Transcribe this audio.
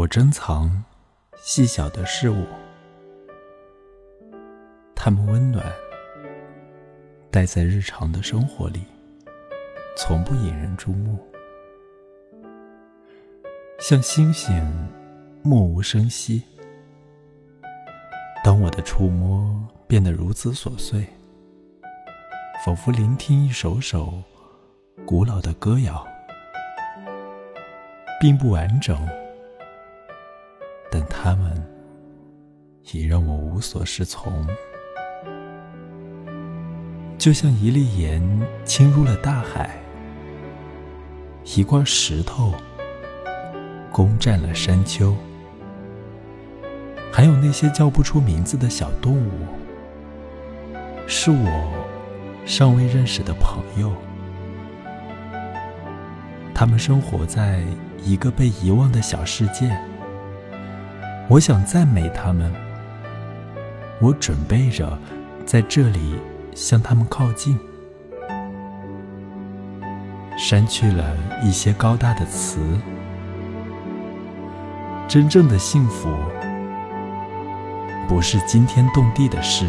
我珍藏细小的事物，它们温暖，待在日常的生活里，从不引人注目，像星星，默无声息。当我的触摸变得如此琐碎，仿佛聆听一首首古老的歌谣，并不完整，但它们已让我无所适从，就像一粒盐侵入了大海，一块石头攻占了山丘。还有那些叫不出名字的小动物，是我尚未认识的朋友。他们生活在一个被遗忘的小世界。我想赞美他们。我准备着在这里向他们靠近，删去了一些高大的词。真正的幸福。不是惊天动地的事。